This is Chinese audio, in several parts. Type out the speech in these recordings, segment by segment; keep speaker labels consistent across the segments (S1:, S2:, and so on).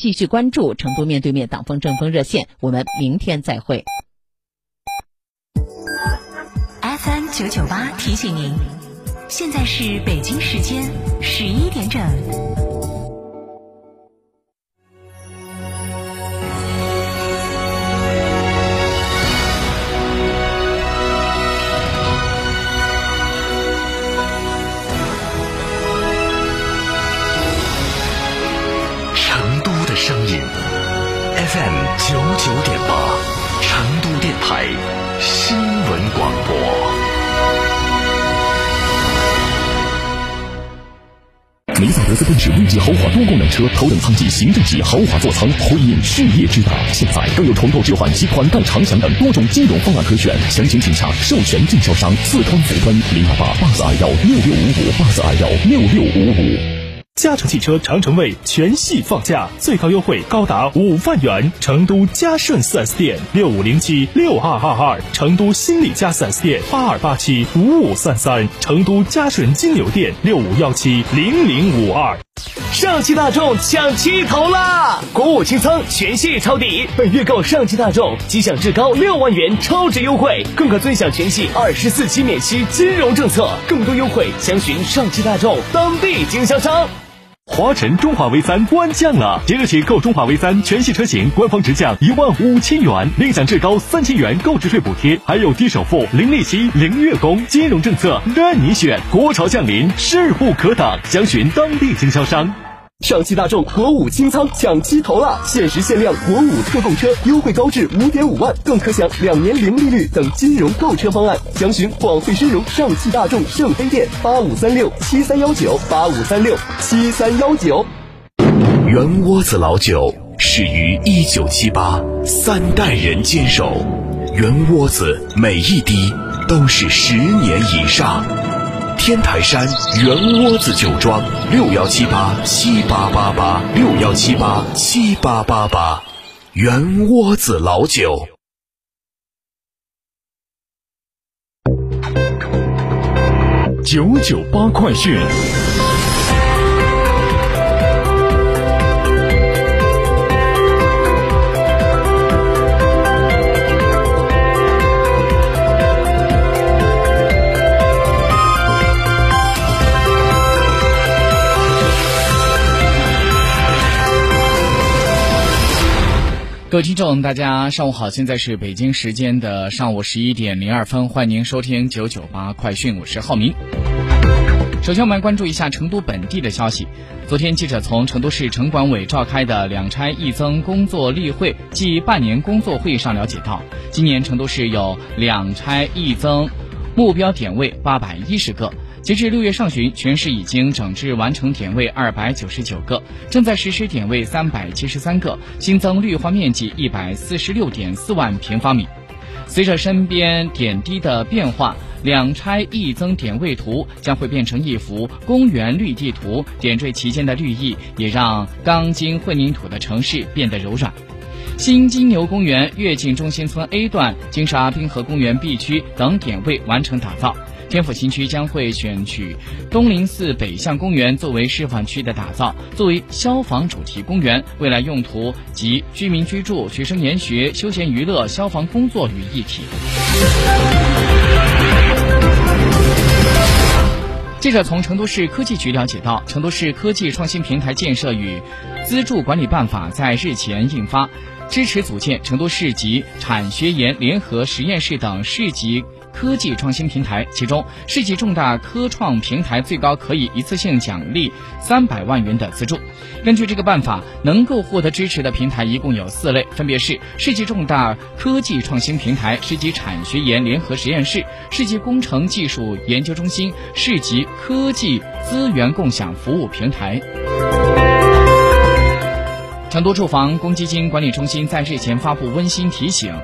S1: 继续关注成都面对面党风政风热线，我们明天再会。
S2: FM 九九八提醒您，现在是北京时间十一点整。
S3: 梅赛德斯奔驰 V 级豪华多功能车，头等舱级、行政级豪华座舱，辉映事业之大。现在更有重购置换及款待长享等多种金融方案可选，详情请洽授权经销商四川福端零二八八四二幺六六五五八四二幺六六五五。
S4: 嘉诚汽车长城卫全系放价，最高优惠高达五万元。成都嘉顺 4S 店六五零七六二二二，成都新力嘉 4S 店八二八七五五三三，成都嘉顺金牛店六五幺七零零五二。
S5: 上汽大众抢七头啦！国五清仓，全系抄底，本月购上汽大众即享至高六万元超值优惠，更可尊享全系二十四期免息金融政策。更多优惠详询上汽大众当地经销商。
S4: 华晨中华 V 三官降了，即日起购中华 V 三全系车型，官方直降一万五千元，另享至高三千元购置税补贴，还有低首付、零利息、零月供，金融政策任你选。国潮降临，势不可挡，详询当地经销商。
S6: 上汽大众国五清仓抢七头了，限时限量国五特供车，优惠高至五点五万，更可享两年零利率等金融购车方案。详询广汇深融上汽大众圣菲店八五三六七三幺九八五三六七三幺九。
S3: 圆窝子老酒始于一九七八，三代人坚守，圆窝子每一滴都是十年以上。天台山圆窝子酒庄六幺七八七八八八六幺七八七八八八，圆窝子老酒。九九八快讯。
S7: 各位听众，大家上午好，现在是北京时间的上午十一点零二分，欢迎您收听九九八快讯，我是浩明。首先，我们来关注一下成都本地的消息。昨天，记者从成都市城管委召开的两拆一增工作例会暨半年工作会议上了解到，今年成都市有两拆一增目标点位八百一十个。截至六月上旬，全市已经整治完成点位二百九十九个，正在实施点位三百七十三个，新增绿化面积一百四十六点四万平方米。随着身边点滴的变化，两拆一增点位图将会变成一幅公园绿地图，点缀其间的绿意，也让钢筋混凝土的城市变得柔软。新金牛公园、跃进中心村 A 段、金沙滨河公园 B 区等点位完成打造。天府新区将会选取东林寺北向公园作为示范区的打造，作为消防主题公园，未来用途集居民居住、学生研学、休闲娱乐、消防工作于一体。记者从成都市科技局了解到，成都市科技创新平台建设与资助管理办法在日前印发，支持组建成都市级产学研联合实验室等市级。科技创新平台，其中市级重大科创平台最高可以一次性奖励三百万元的资助。根据这个办法，能够获得支持的平台一共有四类，分别是市级重大科技创新平台、市级产学研联合实验室、市级工程技术研究中心、市级科技资源共享服务平台。成都住房公积金管理中心在日前发布温馨提醒。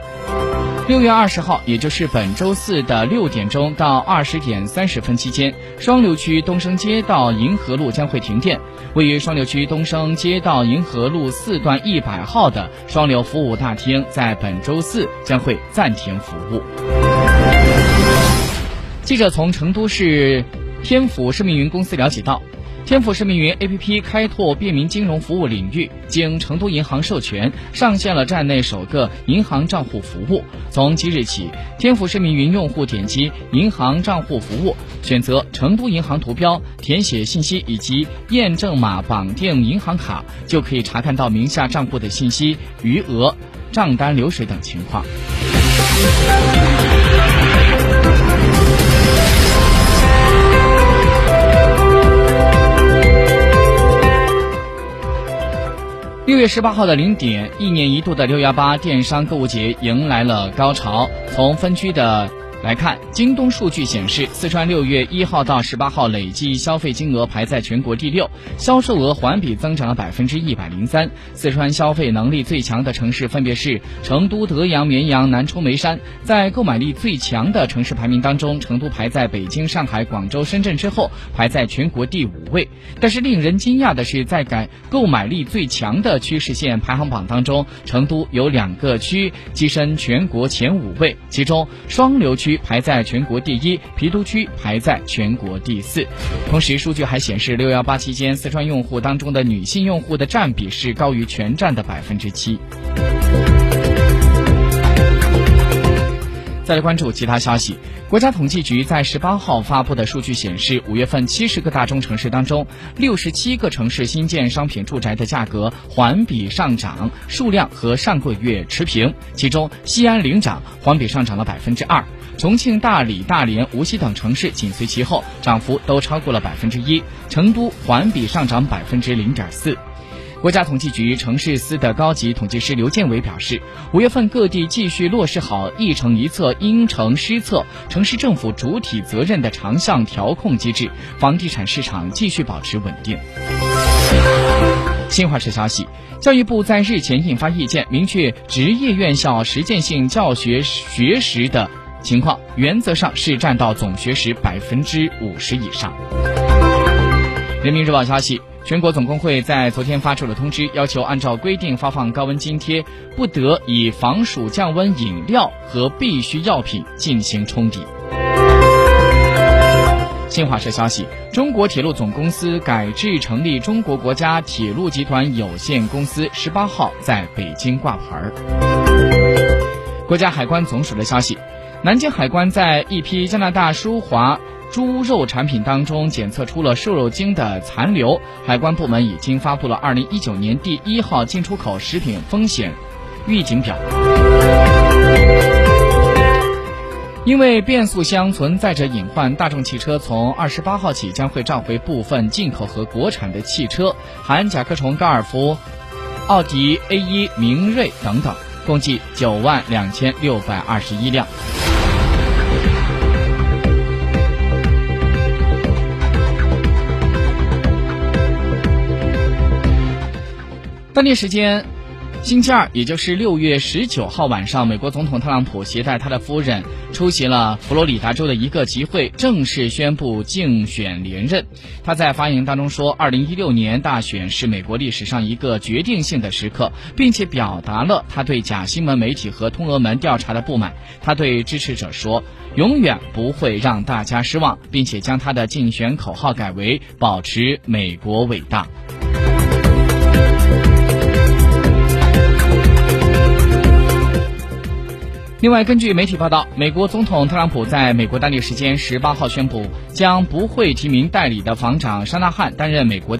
S7: 六月二十号，也就是本周四的六点钟到二十点三十分期间，双流区东升街道银河路将会停电。位于双流区东升街道银河路四段一百号的双流服务大厅，在本周四将会暂停服务。记者从成都市天府生命云公司了解到。天府市民云 APP 开拓便民金融服务领域，经成都银行授权，上线了站内首个银行账户服务。从即日起，天府市民云用户点击银行账户服务，选择成都银行图标，填写信息以及验证码绑定银行卡，就可以查看到名下账户的信息、余额、账单流水等情况。六月十八号的零点，一年一度的六幺八电商购物节迎来了高潮。从分区的来看，京东数据显示，四川六月一号到十八号累计消费金额排在全国第六，销售额环比增长了百分之一百零三。四川消费能力最强的城市分别是成都、德阳、绵阳、南充、眉山。在购买力最强的城市排名当中，成都排在北京、上海、广州、深圳之后，排在全国第五位。但是令人惊讶的是，在改购买力最强的趋势线排行榜当中，成都有两个区跻身全国前五位，其中双流区。区排在全国第一，郫都区排在全国第四。同时，数据还显示，六幺八期间，四川用户当中的女性用户的占比是高于全站的百分之七。再来关注其他消息，国家统计局在十八号发布的数据显示，五月份七十个大中城市当中，六十七个城市新建商品住宅的价格环比上涨，数量和上个月持平。其中，西安领涨，环比上涨了百分之二。重庆、大理、大连、无锡等城市紧随其后，涨幅都超过了百分之一。成都环比上涨百分之零点四。国家统计局城市司的高级统计师刘建伟表示，五月份各地继续落实好一城一策、因城施策、城市政府主体责任的长项调控机制，房地产市场继续保持稳定。新华社消息，教育部在日前印发意见，明确职业院校实践性教学学时的。情况原则上是占到总学时百分之五十以上。人民日报消息，全国总工会在昨天发出了通知，要求按照规定发放高温津贴，不得以防暑降温饮料和必需药品进行冲抵。新华社消息，中国铁路总公司改制成立中国国家铁路集团有限公司，十八号在北京挂牌儿。国家海关总署的消息。南京海关在一批加拿大舒华猪肉产品当中检测出了瘦肉精的残留，海关部门已经发布了二零一九年第一号进出口食品风险预警表。因为变速箱存在着隐患，大众汽车从二十八号起将会召回部分进口和国产的汽车，含甲壳虫、高尔夫、奥迪 A 一、明锐等等，共计九万两千六百二十一辆。当地时间星期二，也就是六月十九号晚上，美国总统特朗普携带他的夫人出席了佛罗里达州的一个集会，正式宣布竞选连任。他在发言当中说：“二零一六年大选是美国历史上一个决定性的时刻，并且表达了他对假新闻媒体和通俄门调查的不满。他对支持者说，永远不会让大家失望，并且将他的竞选口号改为‘保持美国伟大’。”另外，根据媒体报道，美国总统特朗普在美国当地时间十八号宣布，将不会提名代理的防长沙纳汉担任美国。